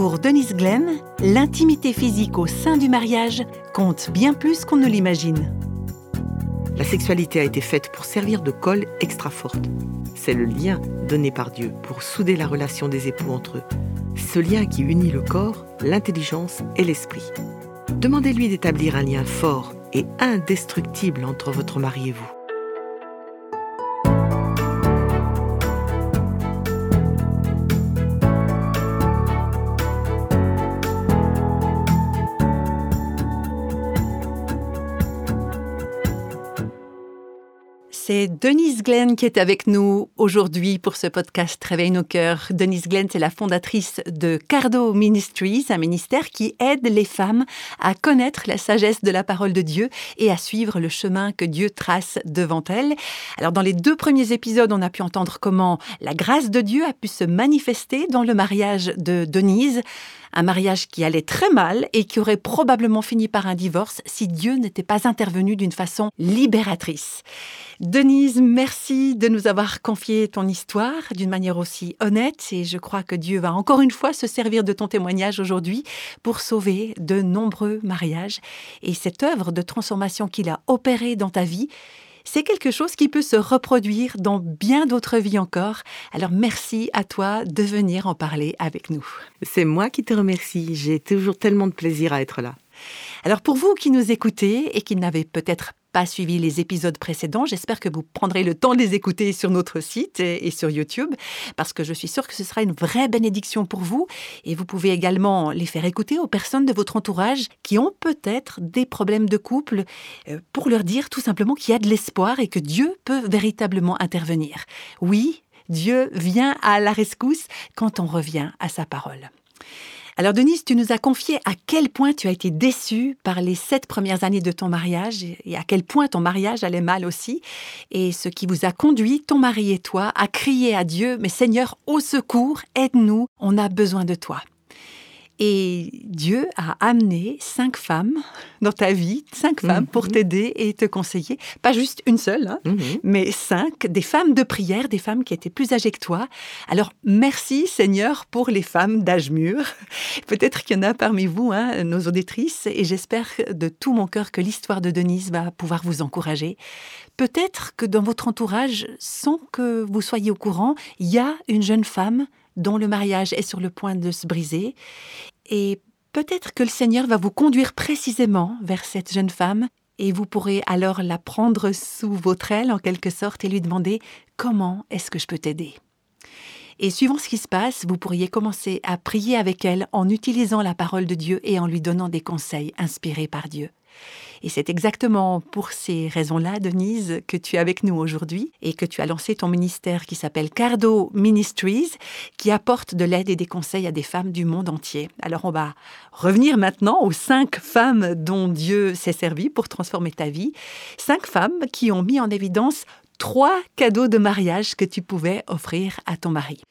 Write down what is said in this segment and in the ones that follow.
Pour Denise Glenn, l'intimité physique au sein du mariage compte bien plus qu'on ne l'imagine. La sexualité a été faite pour servir de colle extra forte. C'est le lien donné par Dieu pour souder la relation des époux entre eux. Ce lien qui unit le corps, l'intelligence et l'esprit. Demandez-lui d'établir un lien fort et indestructible entre votre mari et vous. C'est Denise Glenn qui est avec nous aujourd'hui pour ce podcast Réveille nos cœurs. Denise Glenn, c'est la fondatrice de Cardo Ministries, un ministère qui aide les femmes à connaître la sagesse de la parole de Dieu et à suivre le chemin que Dieu trace devant elles. Alors, dans les deux premiers épisodes, on a pu entendre comment la grâce de Dieu a pu se manifester dans le mariage de Denise un mariage qui allait très mal et qui aurait probablement fini par un divorce si Dieu n'était pas intervenu d'une façon libératrice. Denise, merci de nous avoir confié ton histoire d'une manière aussi honnête et je crois que Dieu va encore une fois se servir de ton témoignage aujourd'hui pour sauver de nombreux mariages et cette œuvre de transformation qu'il a opérée dans ta vie c'est quelque chose qui peut se reproduire dans bien d'autres vies encore. Alors merci à toi de venir en parler avec nous. C'est moi qui te remercie. J'ai toujours tellement de plaisir à être là. Alors pour vous qui nous écoutez et qui n'avez peut-être pas suivi les épisodes précédents, j'espère que vous prendrez le temps de les écouter sur notre site et, sur YouTube, parce que je suis sûre que ce sera une vraie bénédiction pour vous. Et vous pouvez également les faire écouter aux personnes de votre entourage qui ont peut-être des problèmes de couple, euh, pour leur dire tout simplement qu'il y a de l'espoir et que Dieu peut véritablement intervenir. Oui, Dieu vient à la rescousse quand on revient à sa parole. Alors Denise, tu nous as confié à quel point tu as été déçue par les sept premières années de ton mariage et à quel point ton mariage allait mal aussi, et ce qui vous a conduit, ton mari et toi, à crier à Dieu, mais Seigneur, au secours, aide-nous, on a besoin de toi. Et Dieu a amené cinq femmes dans ta vie, cinq femmes pour mhm. t'aider et te conseiller. Pas juste une seule, hein, mhm. mais cinq, des femmes de prière, des femmes qui étaient plus âgées que toi. Alors merci Seigneur pour les femmes d'âge mûr. Peut-être qu'il y en a parmi vous, hein, nos auditrices, et j'espère de tout mon cœur que l'histoire de Denise va pouvoir vous encourager. Peut-être que dans votre entourage, sans que vous soyez au courant, il y a une jeune femme dont le mariage est sur le point de se briser. Et peut-être que le Seigneur va vous conduire précisément vers cette jeune femme et vous pourrez alors la prendre sous votre aile en quelque sorte et lui demander comment est-ce que je peux t'aider? Et suivant ce qui se passe, vous pourriez commencer à prier avec elle en utilisant la parole de Dieu et en lui donnant des conseils inspirés par Dieu. Et c'est exactement pour ces raisons-là, Denise, que tu es avec nous aujourd'hui et que tu as lancé ton ministère qui s'appelle Cardo Ministries, qui apporte de l'aide et des conseils à des femmes du monde entier. Alors on va revenir maintenant aux cinq femmes dont Dieu s'est servi pour transformer ta vie. Cinq femmes qui ont mis en évidence trois cadeaux de mariage que tu pouvais offrir à ton mari.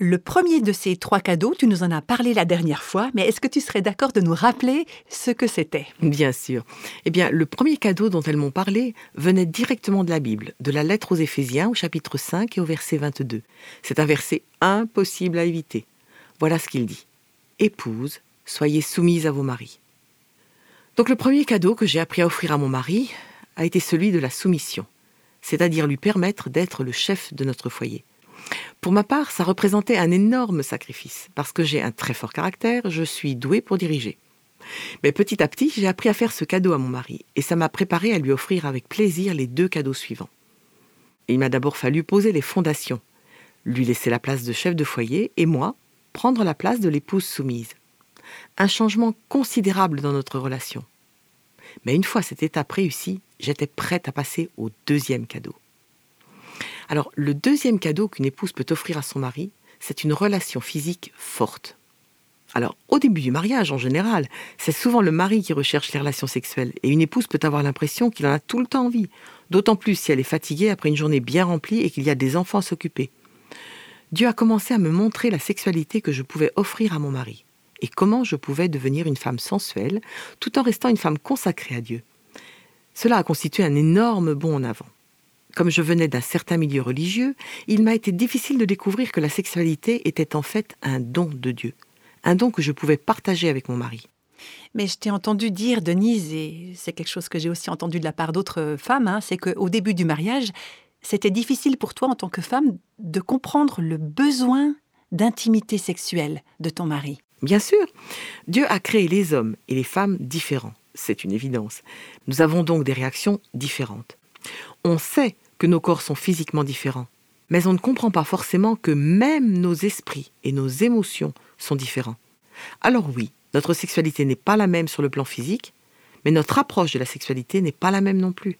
Le premier de ces trois cadeaux, tu nous en as parlé la dernière fois, mais est-ce que tu serais d'accord de nous rappeler ce que c'était? Bien sûr. Eh bien, le premier cadeau dont elles m'ont parlé venait directement de la Bible, de la lettre aux Éphésiens au chapitre 5 et au verset 22. C'est un verset impossible à éviter. Voilà ce qu'il dit. Épouse, soyez soumise à vos maris. Donc le premier cadeau que j'ai appris à offrir à mon mari a été celui de la soumission, c'est-à-dire lui permettre d'être le chef de notre foyer. Pour ma part, ça représentait un énorme sacrifice, parce que j'ai un très fort caractère, je suis douée pour diriger. Mais petit à petit, j'ai appris à faire ce cadeau à mon mari, et ça m'a préparé à lui offrir avec plaisir les deux cadeaux suivants. Il m'a d'abord fallu poser les fondations, lui laisser la place de chef de foyer, et moi, prendre la place de l'épouse soumise. Un changement considérable dans notre relation. Mais une fois cette étape réussie, j'étais prête à passer au deuxième cadeau. Alors, le deuxième cadeau qu'une épouse peut offrir à son mari, c'est une relation physique forte. Alors, au début du mariage, en général, c'est souvent le mari qui recherche les relations sexuelles, et une épouse peut avoir l'impression qu'il en a tout le temps envie, d'autant plus si elle est fatiguée après une journée bien remplie et qu'il y a des enfants à s'occuper. Dieu a commencé à me montrer la sexualité que je pouvais offrir à mon mari, et comment je pouvais devenir une femme sensuelle, tout en restant une femme consacrée à Dieu. Cela a constitué un énorme bond en avant. Comme je venais d'un certain milieu religieux, il m'a été difficile de découvrir que la sexualité était en fait un don de Dieu, un don que je pouvais partager avec mon mari. Mais je t'ai entendu dire, Denise, et c'est quelque chose que j'ai aussi entendu de la part d'autres femmes, hein, c'est qu'au début du mariage, c'était difficile pour toi en tant que femme de comprendre le besoin d'intimité sexuelle de ton mari. Bien sûr, Dieu a créé les hommes et les femmes différents, c'est une évidence. Nous avons donc des réactions différentes. On sait que nos corps sont physiquement différents, mais on ne comprend pas forcément que même nos esprits et nos émotions sont différents. Alors oui, notre sexualité n'est pas la même sur le plan physique, mais notre approche de la sexualité n'est pas la même non plus.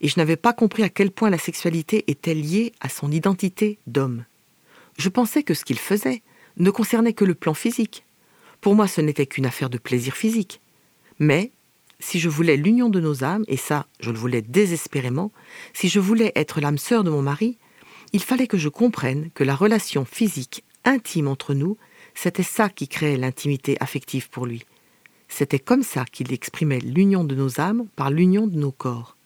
Et je n'avais pas compris à quel point la sexualité était liée à son identité d'homme. Je pensais que ce qu'il faisait ne concernait que le plan physique. Pour moi, ce n'était qu'une affaire de plaisir physique. Mais si je voulais l'union de nos âmes, et ça, je le voulais désespérément, si je voulais être l'âme sœur de mon mari, il fallait que je comprenne que la relation physique intime entre nous, c'était ça qui créait l'intimité affective pour lui. C'était comme ça qu'il exprimait l'union de nos âmes par l'union de nos corps.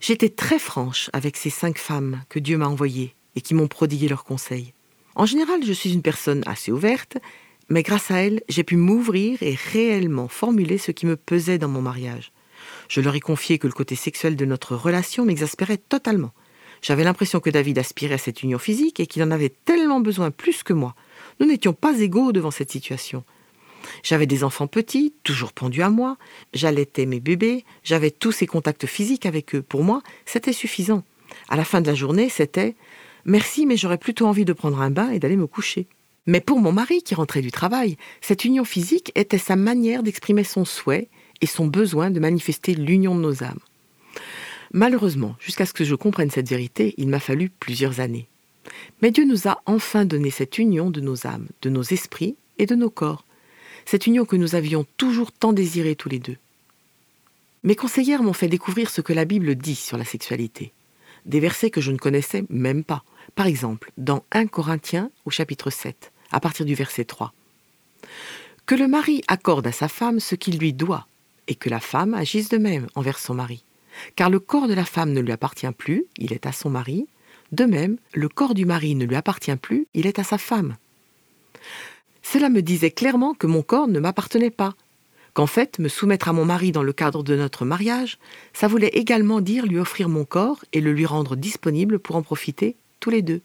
J'étais très franche avec ces cinq femmes que Dieu m'a envoyées et qui m'ont prodigué leurs conseils. En général, je suis une personne assez ouverte, mais grâce à elles, j'ai pu m'ouvrir et réellement formuler ce qui me pesait dans mon mariage. Je leur ai confié que le côté sexuel de notre relation m'exaspérait totalement. J'avais l'impression que David aspirait à cette union physique et qu'il en avait tellement besoin plus que moi. Nous n'étions pas égaux devant cette situation. J'avais des enfants petits, toujours pendus à moi, j'allaitais mes bébés, j'avais tous ces contacts physiques avec eux. Pour moi, c'était suffisant. À la fin de la journée, c'était Merci, mais j'aurais plutôt envie de prendre un bain et d'aller me coucher. Mais pour mon mari qui rentrait du travail, cette union physique était sa manière d'exprimer son souhait et son besoin de manifester l'union de nos âmes. Malheureusement, jusqu'à ce que je comprenne cette vérité, il m'a fallu plusieurs années. Mais Dieu nous a enfin donné cette union de nos âmes, de nos esprits et de nos corps, cette union que nous avions toujours tant désirée tous les deux. Mes conseillères m'ont fait découvrir ce que la Bible dit sur la sexualité, des versets que je ne connaissais même pas. Par exemple, dans 1 Corinthiens au chapitre 7, à partir du verset 3. Que le mari accorde à sa femme ce qu'il lui doit, et que la femme agisse de même envers son mari. Car le corps de la femme ne lui appartient plus, il est à son mari. De même, le corps du mari ne lui appartient plus, il est à sa femme. Cela me disait clairement que mon corps ne m'appartenait pas, qu'en fait, me soumettre à mon mari dans le cadre de notre mariage, ça voulait également dire lui offrir mon corps et le lui rendre disponible pour en profiter tous les deux.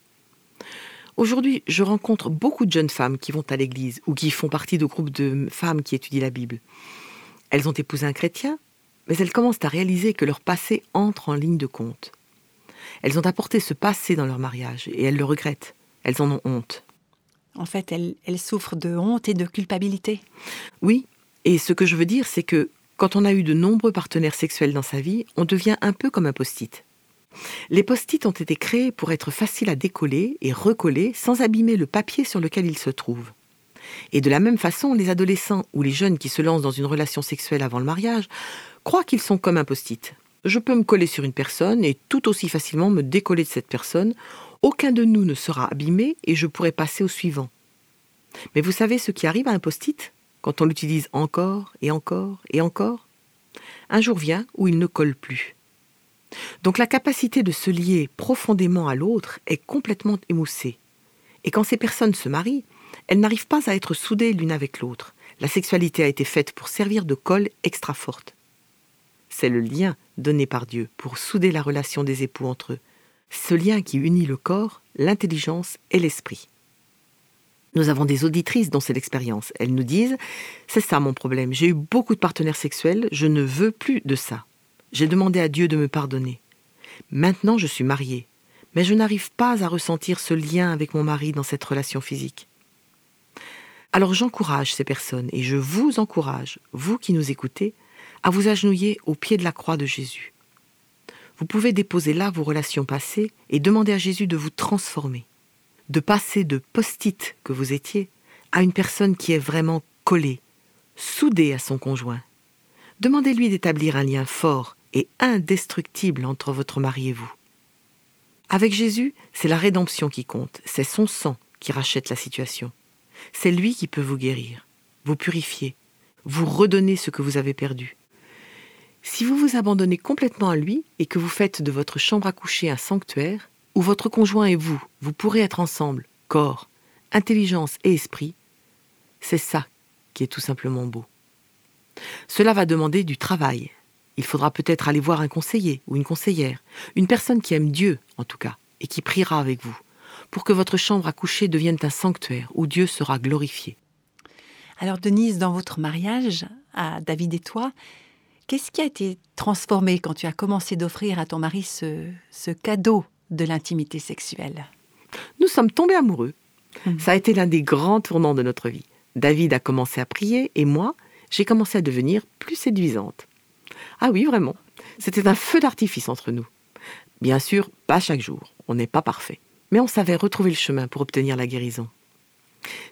Aujourd'hui, je rencontre beaucoup de jeunes femmes qui vont à l'église ou qui font partie de groupes de femmes qui étudient la Bible. Elles ont épousé un chrétien, mais elles commencent à réaliser que leur passé entre en ligne de compte. Elles ont apporté ce passé dans leur mariage et elles le regrettent. Elles en ont honte. En fait, elles, souffrent de honte et de culpabilité. Oui, et ce que je veux dire, c'est que quand on a eu de nombreux partenaires sexuels dans sa vie, on devient un peu comme un post-it. Les post-it ont été créés pour être faciles à décoller et recoller sans abîmer le papier sur lequel ils se trouvent. Et de la même façon, les adolescents ou les jeunes qui se lancent dans une relation sexuelle avant le mariage croient qu'ils sont comme un post-it. Je peux me coller sur une personne et tout aussi facilement me décoller de cette personne. Aucun de nous ne sera abîmé et je pourrai passer au suivant. Mais vous savez ce qui arrive à un post-it quand on l'utilise encore et encore et encore? Un jour vient où il ne colle plus. Donc la capacité de se lier profondément à l'autre est complètement émoussée. Et quand ces personnes se marient, elles n'arrivent pas à être soudées l'une avec l'autre. La sexualité a été faite pour servir de colle extra forte. C'est le lien donné par Dieu pour souder la relation des époux entre eux. Ce lien qui unit le corps, l'intelligence et l'esprit. Nous avons des auditrices dont c'est l'expérience. Elles nous disent C'est ça mon problème, j'ai eu beaucoup de partenaires sexuels, je ne veux plus de ça. J'ai demandé à Dieu de me pardonner. Maintenant, je suis mariée, mais je n'arrive pas à ressentir ce lien avec mon mari dans cette relation physique. Alors j'encourage ces personnes et je vous encourage, vous qui nous écoutez, à vous agenouiller au pied de la croix de Jésus. Vous pouvez déposer là vos relations passées et demander à Jésus de vous transformer, de passer de post-it que vous étiez à une personne qui est vraiment collée, soudée à son conjoint. Demandez-lui d'établir un lien fort et indestructible entre votre mari et vous. Avec Jésus, c'est la rédemption qui compte, c'est son sang qui rachète la situation. C'est lui qui peut vous guérir, vous purifier, vous redonner ce que vous avez perdu. Si vous vous abandonnez complètement à lui et que vous faites de votre chambre à coucher un sanctuaire, où votre conjoint et vous, vous pourrez être ensemble, corps, intelligence et esprit, C'est ça qui est tout simplement beau. Cela va demander du travail. Il faudra peut-être aller voir un conseiller ou une conseillère, une personne qui aime Dieu en tout cas, et qui priera avec vous, pour que votre chambre à coucher devienne un sanctuaire où Dieu sera glorifié. Alors Denise, dans votre mariage à David et toi, qu'est-ce qui a été transformé quand tu as commencé d'offrir à ton mari ce, ce cadeau de l'intimité sexuelle? Nous sommes tombés amoureux. Mmh. Ça a été l'un des grands tournants de notre vie. David a commencé à prier et moi, j'ai commencé à devenir plus séduisante. Ah oui, vraiment. C'était un feu d'artifice entre nous. Bien sûr, pas chaque jour. On n'est pas parfait. Mais on savait retrouver le chemin pour obtenir la guérison.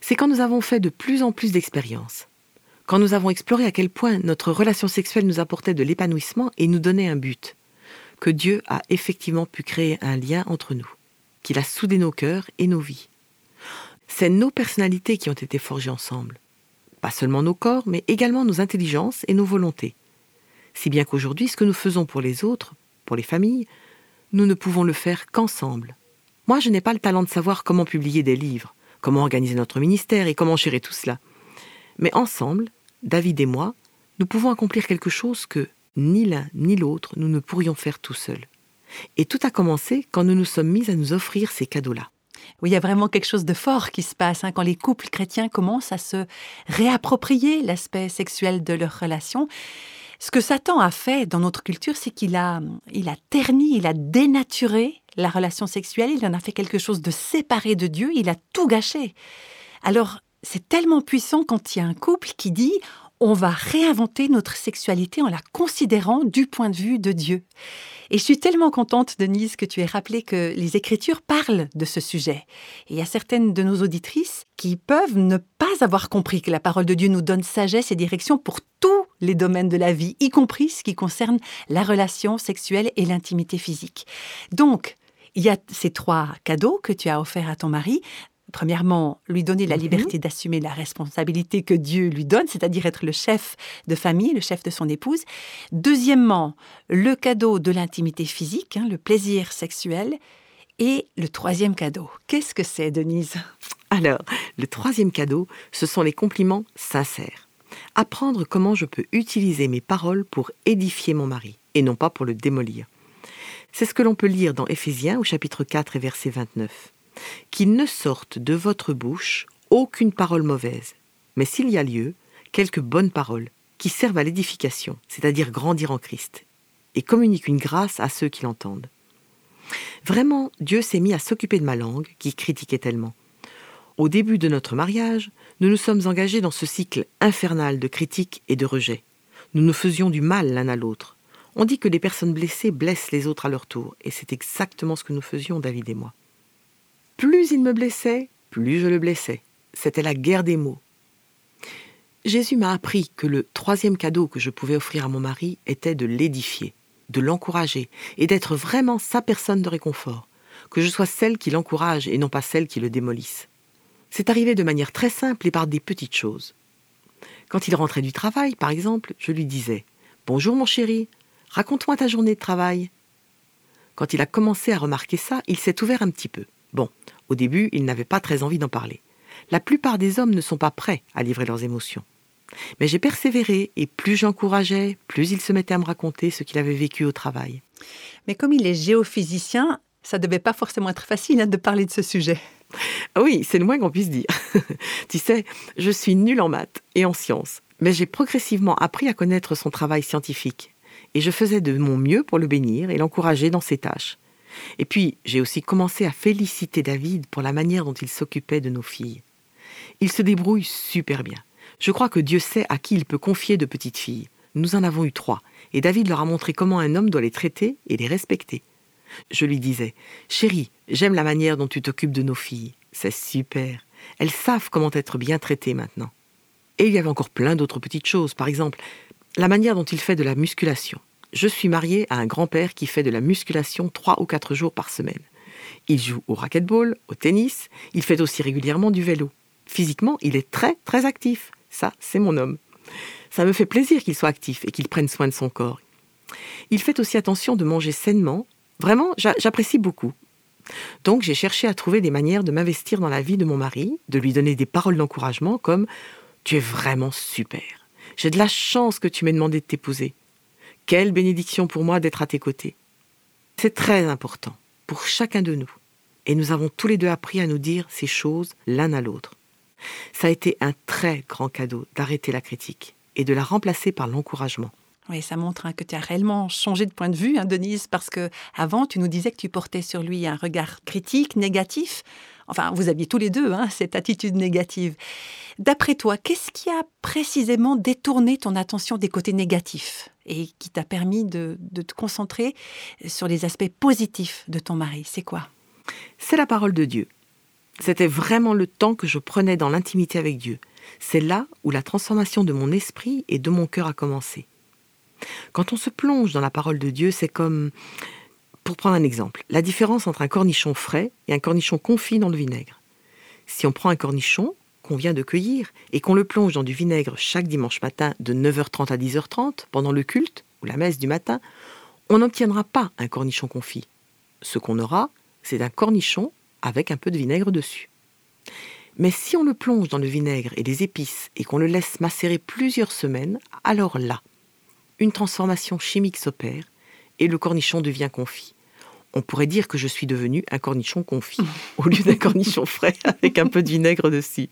C'est quand nous avons fait de plus en plus d'expériences, quand nous avons exploré à quel point notre relation sexuelle nous apportait de l'épanouissement et nous donnait un but, que Dieu a effectivement pu créer un lien entre nous, qu'il a soudé nos cœurs et nos vies. C'est nos personnalités qui ont été forgées ensemble. Pas seulement nos corps, mais également nos intelligences et nos volontés. Si bien qu'aujourd'hui, ce que nous faisons pour les autres, pour les familles, nous ne pouvons le faire qu'ensemble. Moi, je n'ai pas le talent de savoir comment publier des livres, comment organiser notre ministère et comment gérer tout cela. Mais ensemble, David et moi, nous pouvons accomplir quelque chose que ni l'un ni l'autre nous ne pourrions faire tout seuls. Et tout a commencé quand nous nous sommes mis à nous offrir ces cadeaux-là. Oui, il y a vraiment quelque chose de fort qui se passe hein, quand les couples chrétiens commencent à se réapproprier l'aspect sexuel de leur relation. Ce que Satan a fait dans notre culture, c'est qu'il a, il a terni, il a dénaturé la relation sexuelle, il en a fait quelque chose de séparé de Dieu, il a tout gâché. Alors, c'est tellement puissant quand il y a un couple qui dit on va réinventer notre sexualité en la considérant du point de vue de Dieu. Et je suis tellement contente, Denise, que tu aies rappelé que les Écritures parlent de ce sujet. Et il y a certaines de nos auditrices qui peuvent ne pas avoir compris que la parole de Dieu nous donne sagesse et direction pour tous les domaines de la vie, y compris ce qui concerne la relation sexuelle et l'intimité physique. Donc, il y a ces trois cadeaux que tu as offerts à ton mari. Premièrement, lui donner la mhm. liberté d'assumer la responsabilité que Dieu lui donne, c'est-à-dire être le chef de famille, le chef de son épouse. Deuxièmement, le cadeau de l'intimité physique, hein, le plaisir sexuel. Et le troisième cadeau, qu'est-ce que c'est, Denise? Alors, le troisième cadeau, ce sont les compliments sincères. Apprendre comment je peux utiliser mes paroles pour édifier mon mari, et non pas pour le démolir. C'est ce que l'on peut lire dans Éphésiens au chapitre 4 et verset 29 qu'il ne sorte de votre bouche aucune parole mauvaise, mais s'il y a lieu, quelques bonnes paroles qui servent à l'édification, c'est-à-dire grandir en Christ, et communiquent une grâce à ceux qui l'entendent. Vraiment, Dieu s'est mis à s'occuper de ma langue, qui critiquait tellement. Au début de notre mariage, nous nous sommes engagés dans ce cycle infernal de critiques et de rejets. Nous nous faisions du mal l'un à l'autre. On dit que les personnes blessées blessent les autres à leur tour, et c'est exactement ce que nous faisions, David et moi. Plus il me blessait, plus je le blessais. C'était la guerre des mots. Jésus m'a appris que le troisième cadeau que je pouvais offrir à mon mari était de l'édifier, de l'encourager et d'être vraiment sa personne de réconfort, que je sois celle qui l'encourage et non pas celle qui le démolisse. C'est arrivé de manière très simple et par des petites choses. Quand il rentrait du travail, par exemple, je lui disais Bonjour mon chéri, raconte-moi ta journée de travail. Quand il a commencé à remarquer ça, il s'est ouvert un petit peu. Bon, au début, il n'avait pas très envie d'en parler. La plupart des hommes ne sont pas prêts à livrer leurs émotions. Mais j'ai persévéré, et plus j'encourageais, plus il se mettait à me raconter ce qu'il avait vécu au travail. Mais comme il est géophysicien, ça devait pas forcément être facile hein, de parler de ce sujet. Ah oui, c'est le moins qu'on puisse dire. tu sais, je suis nulle en maths et en sciences, mais j'ai progressivement appris à connaître son travail scientifique, et je faisais de mon mieux pour le bénir et l'encourager dans ses tâches. Et puis, j'ai aussi commencé à féliciter David pour la manière dont il s'occupait de nos filles. Il se débrouille super bien. Je crois que Dieu sait à qui il peut confier de petites filles. Nous en avons eu trois, et David leur a montré comment un homme doit les traiter et les respecter. Je lui disais Chérie, j'aime la manière dont tu t'occupes de nos filles. C'est super. Elles savent comment être bien traitées maintenant. Et il y avait encore plein d'autres petites choses. Par exemple, la manière dont il fait de la musculation. Je suis mariée à un grand-père qui fait de la musculation trois ou quatre jours par semaine. Il joue au racquetball, au tennis, il fait aussi régulièrement du vélo. Physiquement, il est très très actif. Ça, c'est mon homme. Ça me fait plaisir qu'il soit actif et qu'il prenne soin de son corps. Il fait aussi attention de manger sainement. Vraiment, j'apprécie beaucoup. Donc j'ai cherché à trouver des manières de m'investir dans la vie de mon mari, de lui donner des paroles d'encouragement comme ⁇ Tu es vraiment super. J'ai de la chance que tu m'aies demandé de t'épouser. Quelle bénédiction pour moi d'être à tes côtés. C'est très important pour chacun de nous. Et nous avons tous les deux appris à nous dire ces choses l'un à l'autre. Ça a été un très grand cadeau d'arrêter la critique et de la remplacer par l'encouragement. Oui, ça montre hein, que tu as réellement changé de point de vue, hein, Denise, parce que avant, tu nous disais que tu portais sur lui un regard critique, négatif. Enfin, vous aviez tous les deux hein, cette attitude négative. D'après toi, qu'est-ce qui a précisément détourné ton attention des côtés négatifs et qui t'a permis de, de te concentrer sur les aspects positifs de ton mari? C'est quoi? C'est la parole de Dieu. C'était vraiment le temps que je prenais dans l'intimité avec Dieu. C'est là où la transformation de mon esprit et de mon cœur a commencé. Quand on se plonge dans la parole de Dieu, c'est comme, pour prendre un exemple, la différence entre un cornichon frais et un cornichon confit dans le vinaigre. Si on prend un cornichon qu'on vient de cueillir et qu'on le plonge dans du vinaigre chaque dimanche matin de 9h30 à 10h30 pendant le culte ou la messe du matin, on n'obtiendra pas un cornichon confit. Ce qu'on aura, c'est un cornichon avec un peu de vinaigre dessus. Mais si on le plonge dans le vinaigre et les épices et qu'on le laisse macérer plusieurs semaines, alors là, une transformation chimique s'opère et le cornichon devient confit. On pourrait dire que je suis devenu un cornichon confit au lieu d'un cornichon frais avec un peu de vinaigre dessus.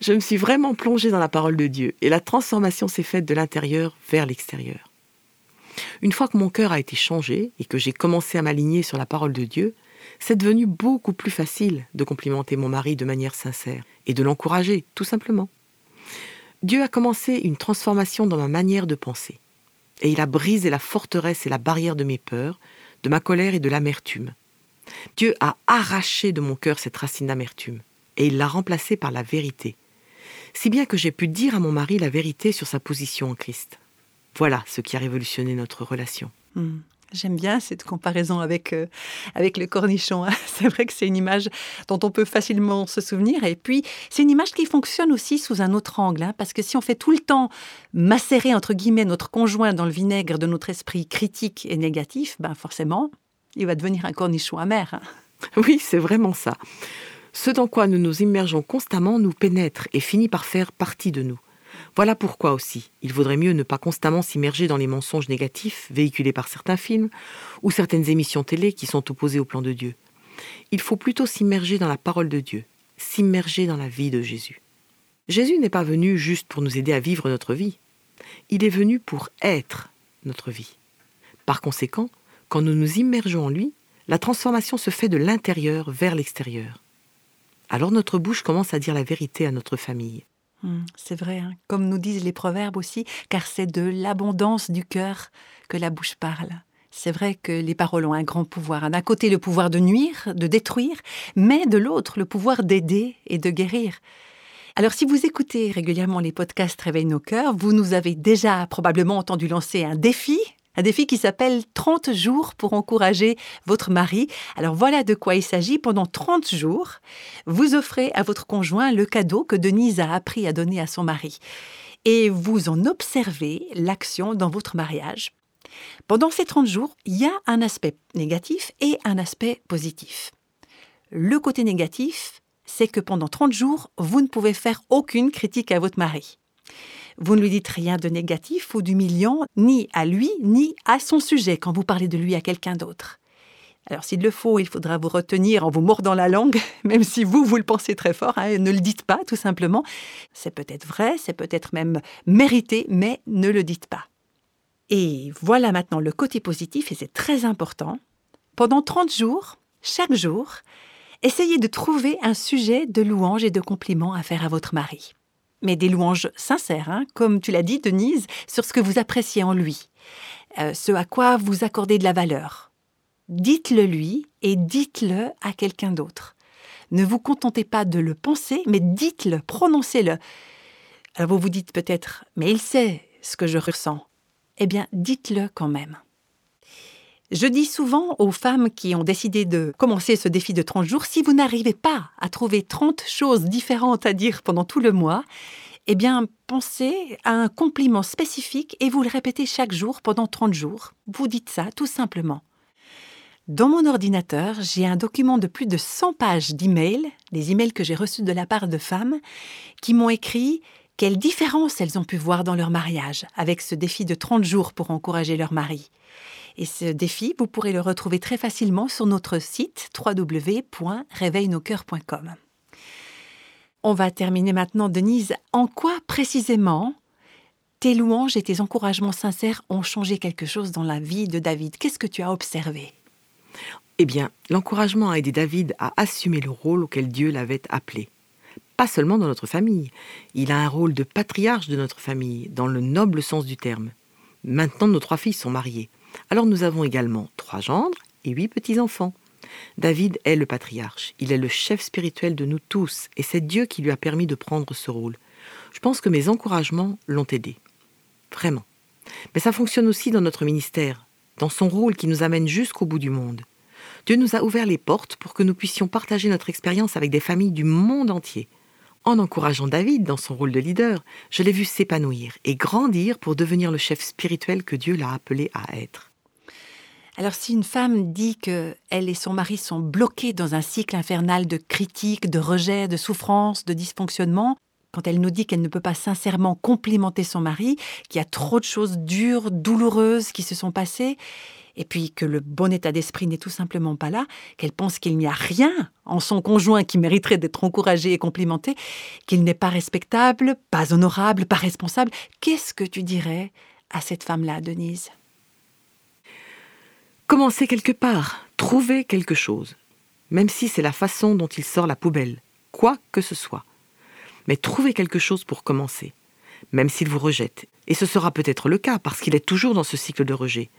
Je me suis vraiment plongée dans la parole de Dieu et la transformation s'est faite de l'intérieur vers l'extérieur. Une fois que mon cœur a été changé et que j'ai commencé à m'aligner sur la parole de Dieu, c'est devenu beaucoup plus facile de complimenter mon mari de manière sincère et de l'encourager, tout simplement. Dieu a commencé une transformation dans ma manière de penser et il a brisé la forteresse et la barrière de mes peurs, de ma colère et de l'amertume. Dieu a arraché de mon cœur cette racine d'amertume, et il l'a remplacée par la vérité, si bien que j'ai pu dire à mon mari la vérité sur sa position en Christ. Voilà ce qui a révolutionné notre relation. Hmm. J'aime bien cette comparaison avec, euh, avec le cornichon. Hein. C'est vrai que c'est une image dont on peut facilement se souvenir. Et puis, c'est une image qui fonctionne aussi sous un autre angle. Hein, parce que si on fait tout le temps macérer, entre guillemets, notre conjoint dans le vinaigre de notre esprit critique et négatif, ben forcément, il va devenir un cornichon amer. Hein. Oui, c'est vraiment ça. Ce dans quoi nous nous immergeons constamment nous pénètre et finit par faire partie de nous. Voilà pourquoi aussi il vaudrait mieux ne pas constamment s'immerger dans les mensonges négatifs véhiculés par certains films ou certaines émissions télé qui sont opposées au plan de Dieu. Il faut plutôt s'immerger dans la parole de Dieu, s'immerger dans la vie de Jésus. Jésus n'est pas venu juste pour nous aider à vivre notre vie, il est venu pour être notre vie. Par conséquent, quand nous nous immergeons en lui, la transformation se fait de l'intérieur vers l'extérieur. Alors notre bouche commence à dire la vérité à notre famille. Mmh, c'est vrai, hein. comme nous disent les proverbes aussi, car c'est de l'abondance du cœur que la bouche parle. C'est vrai que les paroles ont un grand pouvoir. D'un côté, le pouvoir de nuire, de détruire, mais de l'autre, le pouvoir d'aider et de guérir. Alors, si vous écoutez régulièrement les podcasts Réveille nos cœurs, vous nous avez déjà probablement entendu lancer un défi un défi qui s'appelle 30 jours pour encourager votre mari. Alors voilà de quoi il s'agit. Pendant 30 jours, vous offrez à votre conjoint le cadeau que Denise a appris à donner à son mari. Et vous en observez l'action dans votre mariage. Pendant ces 30 jours, il y a un aspect négatif et un aspect positif. Le côté négatif, c'est que pendant 30 jours, vous ne pouvez faire aucune critique à votre mari. Vous ne lui dites rien de négatif ou d'humiliant, ni à lui, ni à son sujet quand vous parlez de lui à quelqu'un d'autre. Alors s'il le faut, il faudra vous retenir en vous mordant la langue, même si vous, vous le pensez très fort, hein, ne le dites pas tout simplement. C'est peut-être vrai, c'est peut-être même mérité, mais ne le dites pas. Et voilà maintenant le côté positif, et c'est très important. Pendant 30 jours, chaque jour, essayez de trouver un sujet de louange et de compliment à faire à votre mari mais des louanges sincères, hein, comme tu l'as dit, Denise, sur ce que vous appréciez en lui, euh, ce à quoi vous accordez de la valeur. Dites-le lui et dites-le à quelqu'un d'autre. Ne vous contentez pas de le penser, mais dites-le, prononcez-le. Alors vous vous dites peut-être, mais il sait ce que je ressens. Eh bien, dites-le quand même. Je dis souvent aux femmes qui ont décidé de commencer ce défi de 30 jours, si vous n'arrivez pas à trouver 30 choses différentes à dire pendant tout le mois, eh bien, pensez à un compliment spécifique et vous le répétez chaque jour pendant 30 jours. Vous dites ça tout simplement. Dans mon ordinateur, j'ai un document de plus de 100 pages d'emails, des emails que j'ai reçus de la part de femmes, qui m'ont écrit quelle différence elles ont pu voir dans leur mariage avec ce défi de 30 jours pour encourager leur mari. Et ce défi, vous pourrez le retrouver très facilement sur notre site www.réveilnoscoeurs.com. On va terminer maintenant, Denise. En quoi précisément tes louanges et tes encouragements sincères ont changé quelque chose dans la vie de David? Qu'est-ce que tu as observé? Eh bien, l'encouragement a aidé David à assumer le rôle auquel Dieu l'avait appelé pas seulement dans notre famille. Il a un rôle de patriarche de notre famille, dans le noble sens du terme. Maintenant, nos trois filles sont mariées. Alors nous avons également trois gendres et huit petits-enfants. David est le patriarche, il est le chef spirituel de nous tous, et c'est Dieu qui lui a permis de prendre ce rôle. Je pense que mes encouragements l'ont aidé. Vraiment. Mais ça fonctionne aussi dans notre ministère, dans son rôle qui nous amène jusqu'au bout du monde. Dieu nous a ouvert les portes pour que nous puissions partager notre expérience avec des familles du monde entier. En encourageant David dans son rôle de leader, je l'ai vu s'épanouir et grandir pour devenir le chef spirituel que Dieu l'a appelé à être. Alors si une femme dit que elle et son mari sont bloqués dans un cycle infernal de critiques, de rejets, de souffrances, de dysfonctionnements, quand elle nous dit qu'elle ne peut pas sincèrement complimenter son mari, qu'il y a trop de choses dures, douloureuses qui se sont passées, et puis que le bon état d'esprit n'est tout simplement pas là, qu'elle pense qu'il n'y a rien en son conjoint qui mériterait d'être encouragé et complimenté, qu'il n'est pas respectable, pas honorable, pas responsable, qu'est-ce que tu dirais à cette femme-là, Denise? Commencez quelque part, trouvez quelque chose, même si c'est la façon dont il sort la poubelle, quoi que ce soit. Mais trouvez quelque chose pour commencer, même s'il vous rejette. Et ce sera peut-être le cas, parce qu'il est toujours dans ce cycle de rejet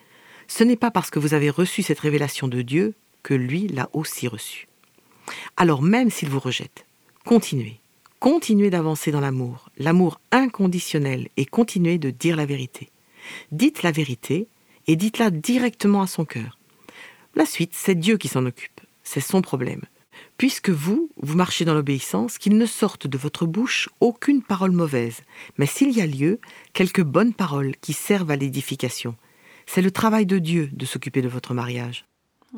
ce n'est pas parce que vous avez reçu cette révélation de Dieu que lui l'a aussi reçue. Alors même s'il vous rejette, continuez. Continuez d'avancer dans l'amour, l'amour inconditionnel, et continuez de dire la vérité. Dites la vérité et dites-la directement à son cœur. La suite, c'est Dieu qui s'en occupe. C'est son problème. Puisque vous, vous marchez dans l'obéissance, qu'il ne sorte de votre bouche aucune parole mauvaise, mais s'il y a lieu, quelques bonnes paroles qui servent à l'édification, c'est le travail de Dieu de s'occuper de votre mariage.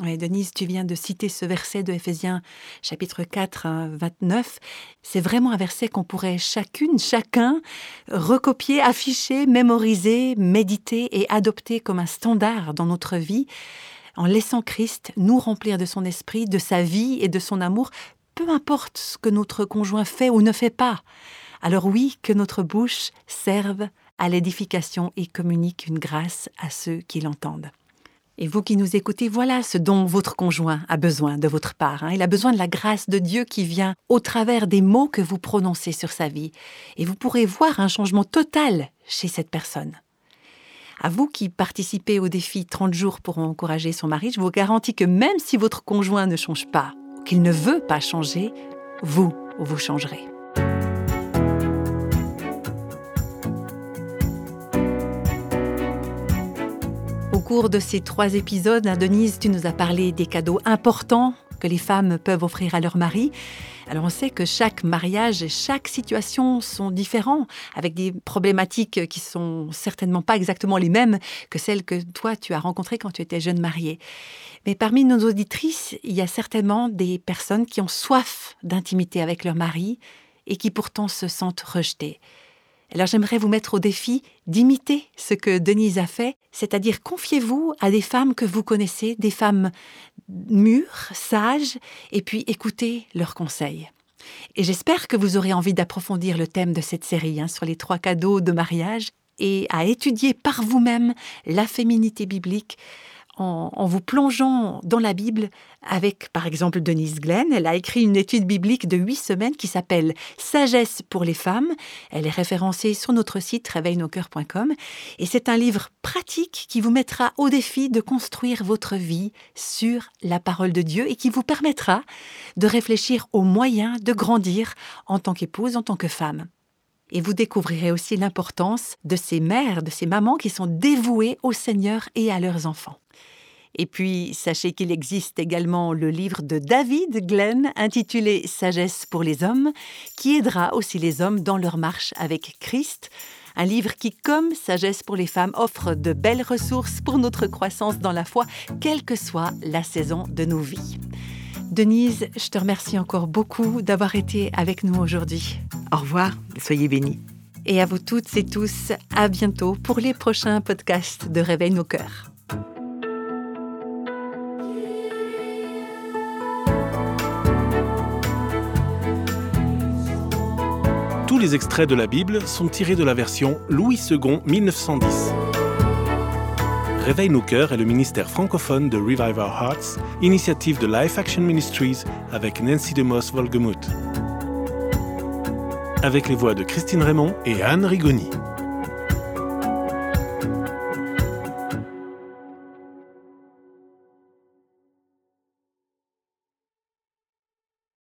Oui, Denise, tu viens de citer ce verset de Éphésiens chapitre 4, 29. C'est vraiment un verset qu'on pourrait chacune, chacun recopier, afficher, mémoriser, méditer et adopter comme un standard dans notre vie, en laissant Christ nous remplir de son esprit, de sa vie et de son amour, peu importe ce que notre conjoint fait ou ne fait pas. Alors oui, que notre bouche serve à l'édification et communique une grâce à ceux qui l'entendent. Et vous qui nous écoutez, voilà ce dont votre conjoint a besoin de votre part. Hein. Il a besoin de la grâce de Dieu qui vient au travers des mots que vous prononcez sur sa vie. Et vous pourrez voir un changement total chez cette personne. À vous qui participez au défi 30 jours pour encourager son mari, je vous garantis que même si votre conjoint ne change pas, qu'il ne veut pas changer, vous, vous changerez. Cours de ces trois épisodes, hein, Denise, tu nous as parlé des cadeaux importants que les femmes peuvent offrir à leur mari. Alors on sait que chaque mariage et chaque situation sont différents, avec des problématiques qui sont certainement pas exactement les mêmes que celles que toi tu as rencontrées quand tu étais jeune mariée. Mais parmi nos auditrices, il y a certainement des personnes qui ont soif d'intimité avec leur mari et qui pourtant se sentent rejetées. Alors j'aimerais vous mettre au défi d'imiter ce que Denise a fait, c'est-à-dire confiez-vous à des femmes que vous connaissez, des femmes mûres, sages, et puis écoutez leurs conseils. Et j'espère que vous aurez envie d'approfondir le thème de cette série hein, sur les trois cadeaux de mariage et à étudier par vous-même la féminité biblique en, vous plongeant dans la Bible avec, par exemple, Denise Glenn. Elle a écrit une étude biblique de huit semaines qui s'appelle Sagesse pour les femmes. Elle est référencée sur notre site réveilnoscoeurs.com et c'est un livre pratique qui vous mettra au défi de construire votre vie sur la parole de Dieu et qui vous permettra de réfléchir aux moyens de grandir en tant qu'épouse, en tant que femme. Et vous découvrirez aussi l'importance de ces mères, de ces mamans qui sont dévouées au Seigneur et à leurs enfants. Et puis, sachez qu'il existe également le livre de David Glenn intitulé Sagesse pour les hommes, qui aidera aussi les hommes dans leur marche avec Christ. Un livre qui, comme Sagesse pour les femmes, offre de belles ressources pour notre croissance dans la foi, quelle que soit la saison de nos vies. Denise, je te remercie encore beaucoup d'avoir été avec nous aujourd'hui. Au revoir, soyez bénis. Et à vous toutes et tous, à bientôt pour les prochains podcasts de Réveil nos cœurs. Tous les extraits de la Bible sont tirés de la version Louis II 1910. Réveille nos cœurs est le ministère francophone de Revive Our Hearts, initiative de Life Action Ministries avec Nancy DeMoss Volgemuth. Avec les voix de Christine Raymond et Anne Rigoni.